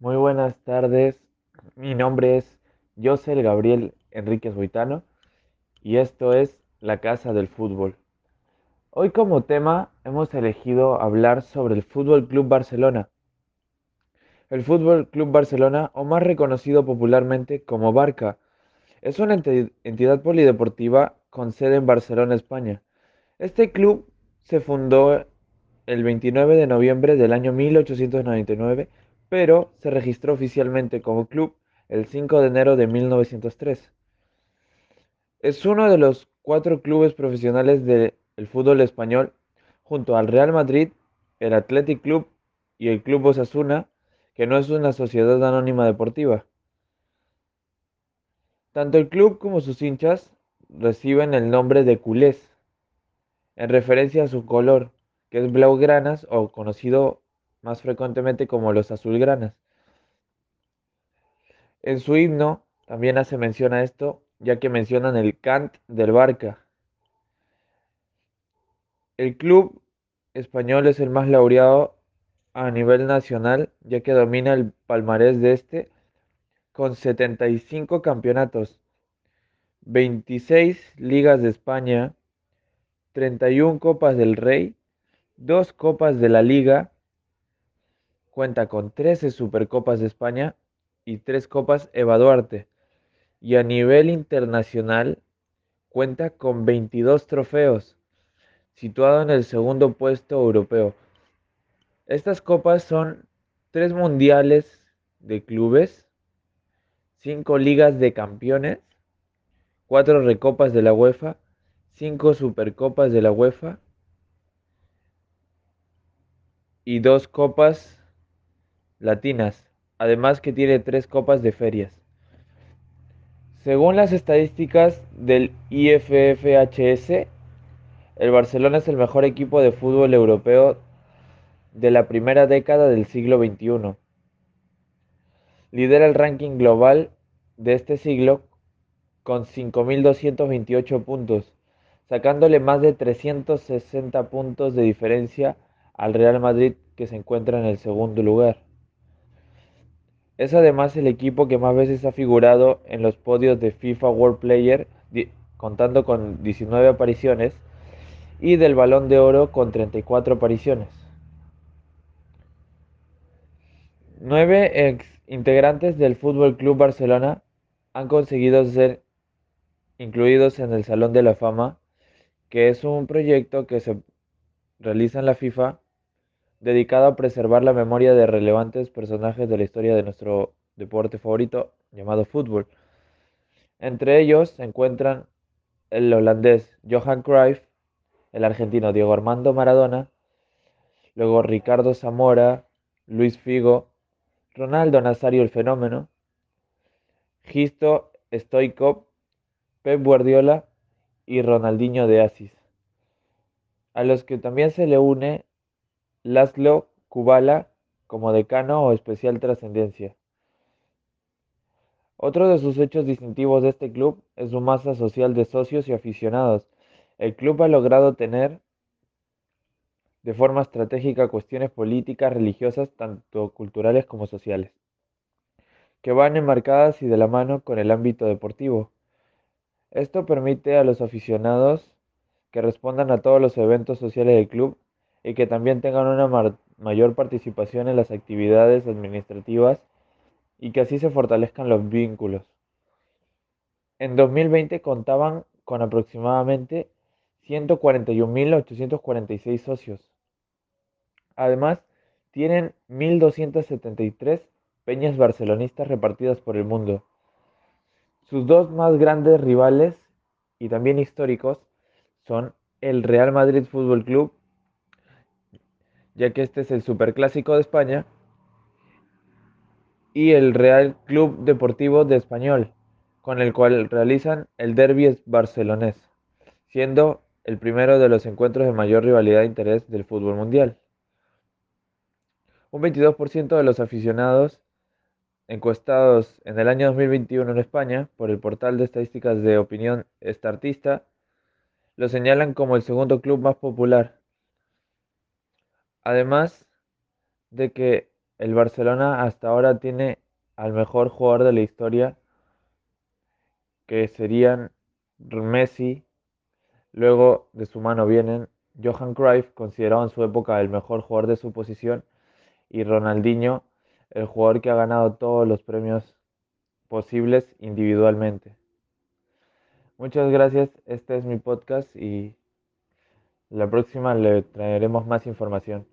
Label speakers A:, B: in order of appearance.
A: Muy buenas tardes. Mi nombre es Josel Gabriel Enríquez Boitano y esto es La Casa del Fútbol. Hoy como tema hemos elegido hablar sobre el Fútbol Club Barcelona. El Fútbol Club Barcelona, o más reconocido popularmente como Barca, es una entidad polideportiva con sede en Barcelona, España. Este club se fundó el 29 de noviembre del año 1899 pero se registró oficialmente como club el 5 de enero de 1903. Es uno de los cuatro clubes profesionales del fútbol español, junto al Real Madrid, el Athletic Club y el Club Osasuna, que no es una sociedad anónima deportiva. Tanto el club como sus hinchas reciben el nombre de culés, en referencia a su color, que es blaugranas o conocido más frecuentemente como los azulgranas. En su himno también hace mención a esto, ya que mencionan el cant del Barca. El club español es el más laureado a nivel nacional, ya que domina el palmarés de este con 75 campeonatos, 26 ligas de España, 31 copas del Rey, 2 copas de la Liga, Cuenta con 13 Supercopas de España y 3 Copas Eva Duarte. Y a nivel internacional cuenta con 22 trofeos, situado en el segundo puesto europeo. Estas copas son 3 mundiales de clubes, 5 ligas de campeones, 4 recopas de la UEFA, 5 supercopas de la UEFA y 2 copas latinas, además que tiene tres copas de ferias. Según las estadísticas del IFFHS, el Barcelona es el mejor equipo de fútbol europeo de la primera década del siglo XXI. Lidera el ranking global de este siglo con 5.228 puntos, sacándole más de 360 puntos de diferencia al Real Madrid que se encuentra en el segundo lugar. Es además el equipo que más veces ha figurado en los podios de FIFA World Player, contando con 19 apariciones, y del Balón de Oro con 34 apariciones. Nueve ex integrantes del Fútbol Club Barcelona han conseguido ser incluidos en el Salón de la Fama, que es un proyecto que se realiza en la FIFA dedicado a preservar la memoria de relevantes personajes de la historia de nuestro deporte favorito llamado fútbol. Entre ellos se encuentran el holandés Johan Cruyff, el argentino Diego Armando Maradona, luego Ricardo Zamora, Luis Figo, Ronaldo Nazario el Fenómeno, Gisto Stoikov, Pep Guardiola y Ronaldinho de Asis, a los que también se le une Laszlo Kubala como decano o especial trascendencia. Otro de sus hechos distintivos de este club es su masa social de socios y aficionados. El club ha logrado tener de forma estratégica cuestiones políticas, religiosas, tanto culturales como sociales, que van enmarcadas y de la mano con el ámbito deportivo. Esto permite a los aficionados que respondan a todos los eventos sociales del club y que también tengan una mayor participación en las actividades administrativas y que así se fortalezcan los vínculos. En 2020 contaban con aproximadamente 141.846 socios. Además, tienen 1.273 peñas barcelonistas repartidas por el mundo. Sus dos más grandes rivales y también históricos son el Real Madrid Fútbol Club ya que este es el Superclásico de España, y el Real Club Deportivo de Español, con el cual realizan el Derby barcelonés, siendo el primero de los encuentros de mayor rivalidad e interés del fútbol mundial. Un 22% de los aficionados encuestados en el año 2021 en España por el portal de estadísticas de opinión Startista lo señalan como el segundo club más popular Además de que el Barcelona hasta ahora tiene al mejor jugador de la historia, que serían Messi, luego de su mano vienen Johan Cruyff, considerado en su época el mejor jugador de su posición, y Ronaldinho, el jugador que ha ganado todos los premios posibles individualmente. Muchas gracias, este es mi podcast y la próxima le traeremos más información.